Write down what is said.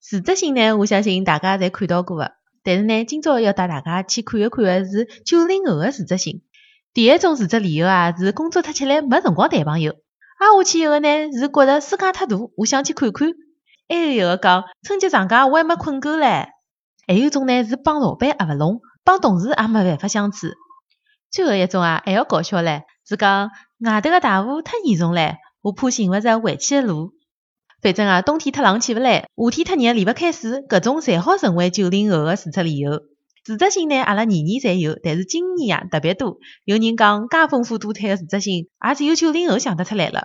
辞职信呢，我相信大家侪看到过个。但是呢，今朝要带大家去看一看个是九零后个辞职信。第一种辞职理由啊，是工作太吃力，没辰光谈朋友。挨下去一个呢，是觉着世界太大，我想去看看。还有一个讲，春节长假我还没困够唻。还有种呢，是帮老板合勿拢，帮同事也没办法相处。最后一种啊，还要搞笑唻，是讲外头个大雾太严重唻，我怕寻勿着回去个路。反正啊，冬天太冷起不来，夏天太热离勿开水，搿种侪好成为九零后个辞职理由。辞职信呢，阿拉年年侪有，但是今年啊特别多。有人讲介丰富多彩个辞职信，也只有九零后想得出来了。